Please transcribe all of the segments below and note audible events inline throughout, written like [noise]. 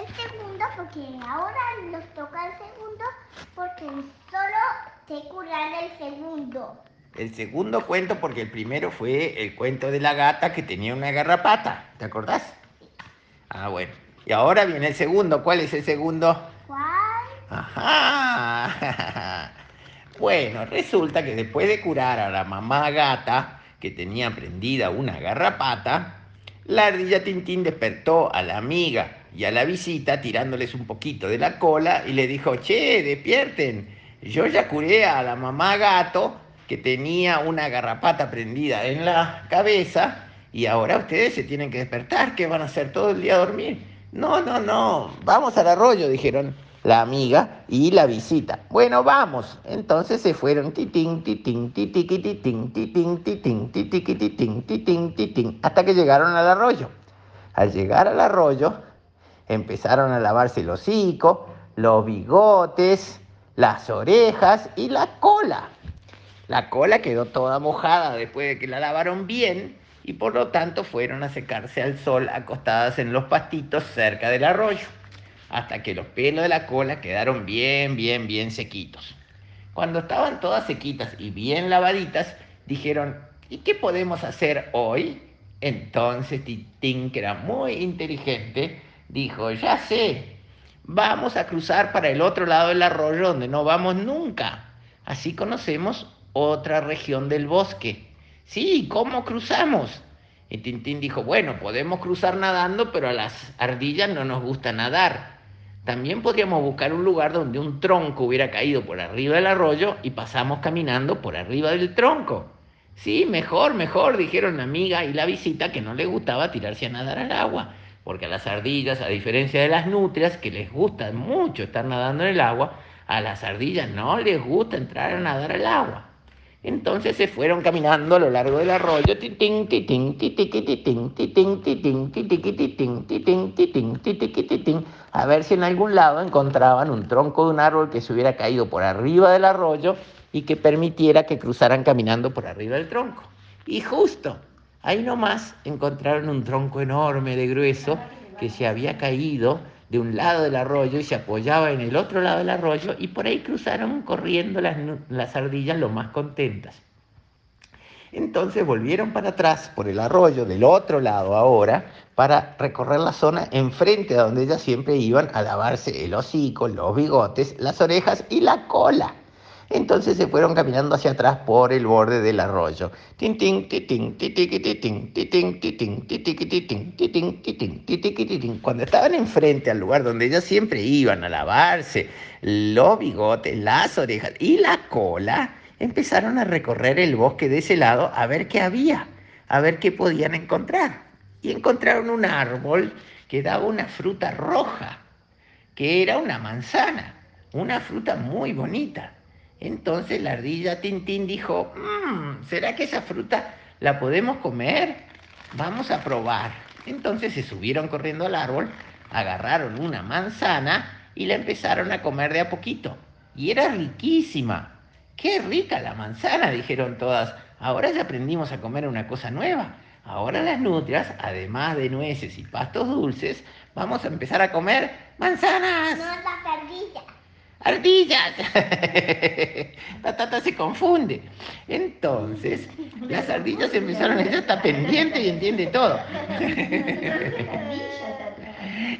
el segundo porque ahora nos toca el segundo porque solo te curan el segundo. El segundo cuento porque el primero fue el cuento de la gata que tenía una garrapata. ¿Te acordás? Ah, bueno. Y ahora viene el segundo. ¿Cuál es el segundo? ¿Cuál? Ajá. [laughs] Bueno, resulta que después de curar a la mamá gata que tenía prendida una garrapata, la ardilla Tintín despertó a la amiga y a la visita tirándoles un poquito de la cola y le dijo, che, despierten, yo ya curé a la mamá gato que tenía una garrapata prendida en la cabeza y ahora ustedes se tienen que despertar, ¿qué van a hacer todo el día a dormir? No, no, no, vamos al arroyo, dijeron la amiga y la visita. Bueno, vamos. Entonces se fueron titín, titín, titiqui, titín, titín, titín, titiqui, titín, titín, titín, hasta que llegaron al arroyo. Al llegar al arroyo, empezaron a lavarse el hocico, los bigotes, las orejas y la cola. La cola quedó toda mojada después de que la lavaron bien y por lo tanto fueron a secarse al sol acostadas en los pastitos cerca del arroyo hasta que los pelos de la cola quedaron bien, bien, bien sequitos. Cuando estaban todas sequitas y bien lavaditas, dijeron, ¿y qué podemos hacer hoy? Entonces Titín, que era muy inteligente, dijo, ya sé, vamos a cruzar para el otro lado del arroyo donde no vamos nunca. Así conocemos otra región del bosque. Sí, ¿cómo cruzamos? Y Tintín dijo, bueno, podemos cruzar nadando, pero a las ardillas no nos gusta nadar. También podríamos buscar un lugar donde un tronco hubiera caído por arriba del arroyo y pasamos caminando por arriba del tronco. Sí, mejor, mejor, dijeron la amiga y la visita que no le gustaba tirarse a nadar al agua, porque a las ardillas, a diferencia de las nutrias, que les gusta mucho estar nadando en el agua, a las ardillas no les gusta entrar a nadar al agua. Entonces se fueron caminando a lo largo del arroyo, a ver si en algún lado encontraban un tronco de un árbol que se hubiera caído por arriba del arroyo y que permitiera que cruzaran caminando por arriba del tronco. Y justo, ahí nomás encontraron un tronco enorme de grueso que se había caído de un lado del arroyo y se apoyaba en el otro lado del arroyo y por ahí cruzaron corriendo las, las ardillas lo más contentas. Entonces volvieron para atrás por el arroyo del otro lado ahora para recorrer la zona enfrente a donde ellas siempre iban a lavarse el hocico, los bigotes, las orejas y la cola. Entonces se fueron caminando hacia atrás por el borde del arroyo. Cuando estaban enfrente al lugar donde ellas siempre iban a lavarse los bigotes, las orejas y la cola, empezaron a recorrer el bosque de ese lado a ver qué había, a ver qué podían encontrar. Y encontraron un árbol que daba una fruta roja, que era una manzana, una fruta muy bonita. Entonces la ardilla Tintín dijo, mmm, ¿será que esa fruta la podemos comer? Vamos a probar. Entonces se subieron corriendo al árbol, agarraron una manzana y la empezaron a comer de a poquito. Y era riquísima. ¡Qué rica la manzana! dijeron todas. Ahora ya aprendimos a comer una cosa nueva. Ahora las nutrias, además de nueces y pastos dulces, vamos a empezar a comer manzanas. No las ardillas. ¡Ardillas! [laughs] La tata se confunde. Entonces, las ardillas empezaron, ella está pendiente y entiende todo. [laughs]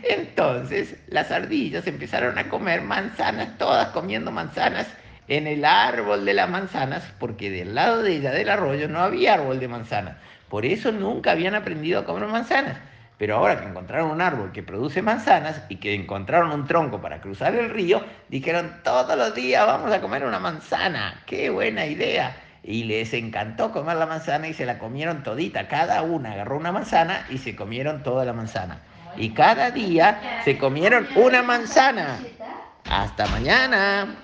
Entonces, las ardillas empezaron a comer manzanas, todas comiendo manzanas en el árbol de las manzanas, porque del lado de ella, del arroyo, no había árbol de manzanas. Por eso nunca habían aprendido a comer manzanas. Pero ahora que encontraron un árbol que produce manzanas y que encontraron un tronco para cruzar el río, dijeron todos los días vamos a comer una manzana. ¡Qué buena idea! Y les encantó comer la manzana y se la comieron todita. Cada una agarró una manzana y se comieron toda la manzana. Y cada día se comieron una manzana. Hasta mañana.